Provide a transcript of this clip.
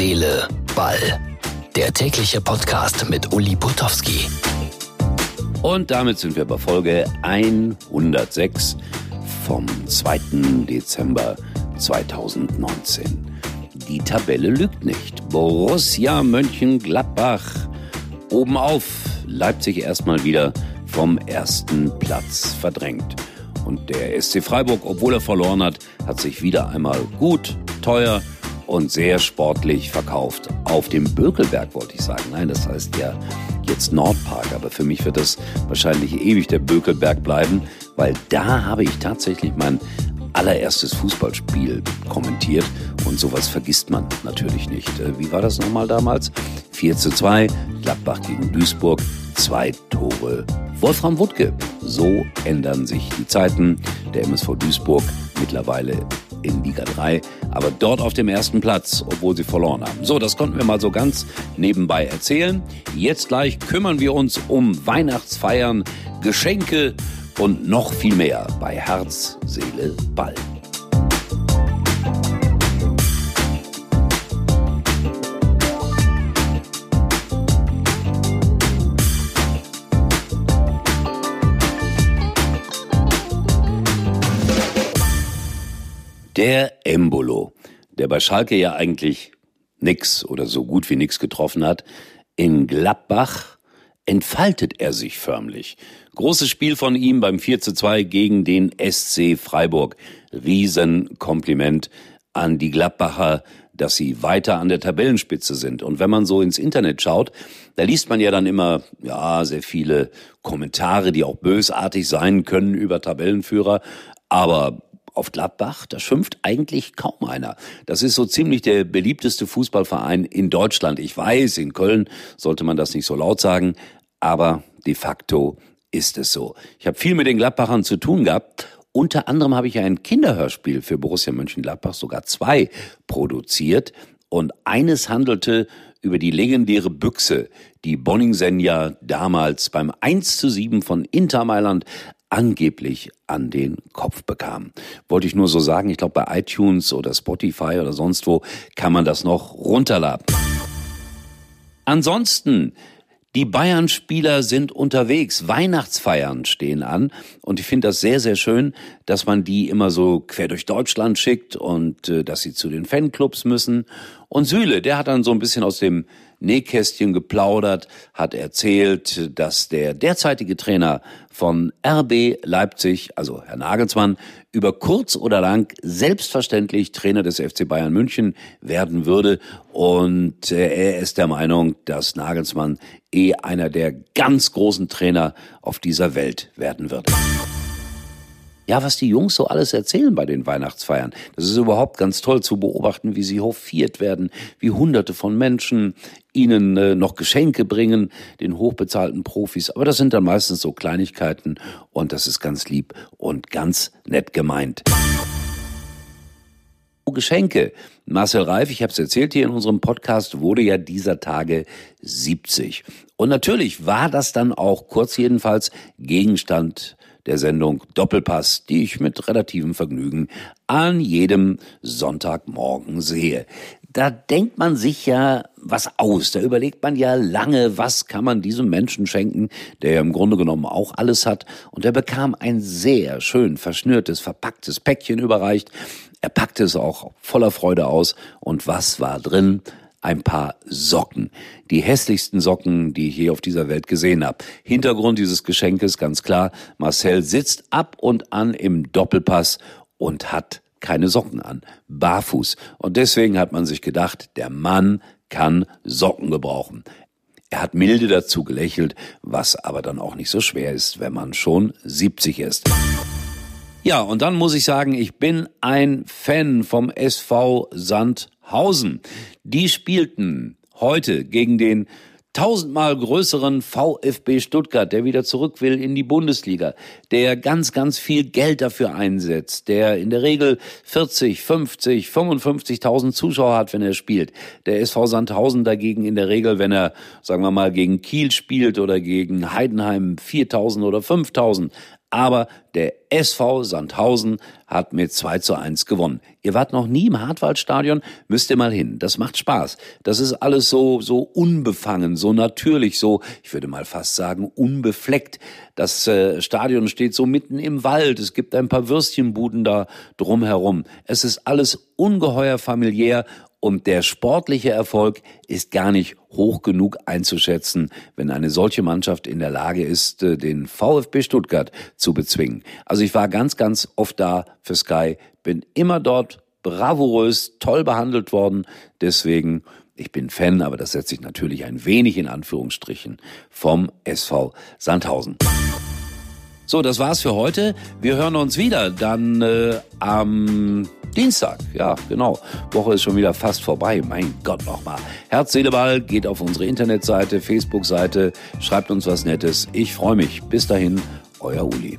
Seele, Ball. Der tägliche Podcast mit Uli Putowski. Und damit sind wir bei Folge 106 vom 2. Dezember 2019. Die Tabelle lügt nicht. Borussia Mönchengladbach oben auf. Leipzig erstmal wieder vom ersten Platz verdrängt. Und der SC Freiburg, obwohl er verloren hat, hat sich wieder einmal gut, teuer und sehr sportlich verkauft. Auf dem Bökelberg wollte ich sagen. Nein, das heißt ja jetzt Nordpark, aber für mich wird das wahrscheinlich ewig der Bökelberg bleiben, weil da habe ich tatsächlich mein allererstes Fußballspiel kommentiert und sowas vergisst man natürlich nicht. Äh, wie war das nochmal damals? 4 zu 2, Gladbach gegen Duisburg, zwei Tore. Wolfram Wuttke. So ändern sich die Zeiten. Der MSV Duisburg mittlerweile in Liga 3, aber dort auf dem ersten Platz, obwohl sie verloren haben. So, das konnten wir mal so ganz nebenbei erzählen. Jetzt gleich kümmern wir uns um Weihnachtsfeiern, Geschenke und noch viel mehr bei Herz, Seele, Ball. Der Embolo, der bei Schalke ja eigentlich nix oder so gut wie nix getroffen hat, in Gladbach entfaltet er sich förmlich. Großes Spiel von ihm beim 4 zu 2 gegen den SC Freiburg. Riesenkompliment an die Gladbacher, dass sie weiter an der Tabellenspitze sind. Und wenn man so ins Internet schaut, da liest man ja dann immer, ja, sehr viele Kommentare, die auch bösartig sein können über Tabellenführer. Aber auf Gladbach, da schimpft eigentlich kaum einer. Das ist so ziemlich der beliebteste Fußballverein in Deutschland. Ich weiß, in Köln sollte man das nicht so laut sagen, aber de facto ist es so. Ich habe viel mit den Gladbachern zu tun gehabt. Unter anderem habe ich ein Kinderhörspiel für Borussia Mönchengladbach, sogar zwei, produziert. Und eines handelte über die legendäre Büchse, die Bonningsen ja damals beim 1 zu 7 von Inter Mailand angeblich an den Kopf bekam. Wollte ich nur so sagen, ich glaube bei iTunes oder Spotify oder sonst wo kann man das noch runterladen. Ansonsten die Bayern-Spieler sind unterwegs, Weihnachtsfeiern stehen an und ich finde das sehr, sehr schön, dass man die immer so quer durch Deutschland schickt und äh, dass sie zu den Fanclubs müssen. Und Süle, der hat dann so ein bisschen aus dem Nähkästchen geplaudert, hat erzählt, dass der derzeitige Trainer von RB Leipzig, also Herr Nagelsmann, über kurz oder lang selbstverständlich Trainer des FC Bayern München werden würde. Und äh, er ist der Meinung, dass Nagelsmann eh einer der ganz großen Trainer auf dieser Welt werden wird ja, was die Jungs so alles erzählen bei den Weihnachtsfeiern. Das ist überhaupt ganz toll zu beobachten, wie sie hofiert werden, wie hunderte von Menschen ihnen äh, noch Geschenke bringen, den hochbezahlten Profis. Aber das sind dann meistens so Kleinigkeiten und das ist ganz lieb und ganz nett gemeint. Geschenke. Marcel Reif, ich habe es erzählt hier in unserem Podcast, wurde ja dieser Tage 70. Und natürlich war das dann auch kurz jedenfalls Gegenstand der Sendung Doppelpass, die ich mit relativem Vergnügen an jedem Sonntagmorgen sehe. Da denkt man sich ja was aus, da überlegt man ja lange, was kann man diesem Menschen schenken, der ja im Grunde genommen auch alles hat. Und er bekam ein sehr schön verschnürtes, verpacktes Päckchen überreicht. Er packte es auch voller Freude aus. Und was war drin? Ein paar Socken. Die hässlichsten Socken, die ich je auf dieser Welt gesehen habe. Hintergrund dieses Geschenkes ganz klar, Marcel sitzt ab und an im Doppelpass und hat keine Socken an, barfuß. Und deswegen hat man sich gedacht, der Mann kann Socken gebrauchen. Er hat milde dazu gelächelt, was aber dann auch nicht so schwer ist, wenn man schon 70 ist. Ja, und dann muss ich sagen, ich bin ein Fan vom SV Sandhausen. Die spielten heute gegen den tausendmal größeren VfB Stuttgart, der wieder zurück will in die Bundesliga, der ganz, ganz viel Geld dafür einsetzt, der in der Regel 40, 50, 55.000 Zuschauer hat, wenn er spielt. Der SV Sandhausen dagegen in der Regel, wenn er, sagen wir mal, gegen Kiel spielt oder gegen Heidenheim 4.000 oder 5.000. Aber der SV Sandhausen hat mit 2 zu 1 gewonnen. Ihr wart noch nie im Hartwaldstadion, müsst ihr mal hin. Das macht Spaß. Das ist alles so, so unbefangen, so natürlich, so, ich würde mal fast sagen, unbefleckt. Das äh, Stadion steht so mitten im Wald. Es gibt ein paar Würstchenbuden da drumherum. Es ist alles ungeheuer familiär und der sportliche Erfolg ist gar nicht hoch genug einzuschätzen, wenn eine solche Mannschaft in der Lage ist, äh, den VfB Stuttgart zu bezwingen. Also ich war ganz, ganz oft da für Sky, bin immer dort bravourös, toll behandelt worden. Deswegen, ich bin Fan, aber das setze ich natürlich ein wenig in Anführungsstrichen vom SV Sandhausen. So, das war's für heute. Wir hören uns wieder dann äh, am Dienstag. Ja, genau. Woche ist schon wieder fast vorbei. Mein Gott nochmal. Herz, Seele, Ball geht auf unsere Internetseite, Facebook-Seite. Schreibt uns was Nettes. Ich freue mich. Bis dahin, euer Uli.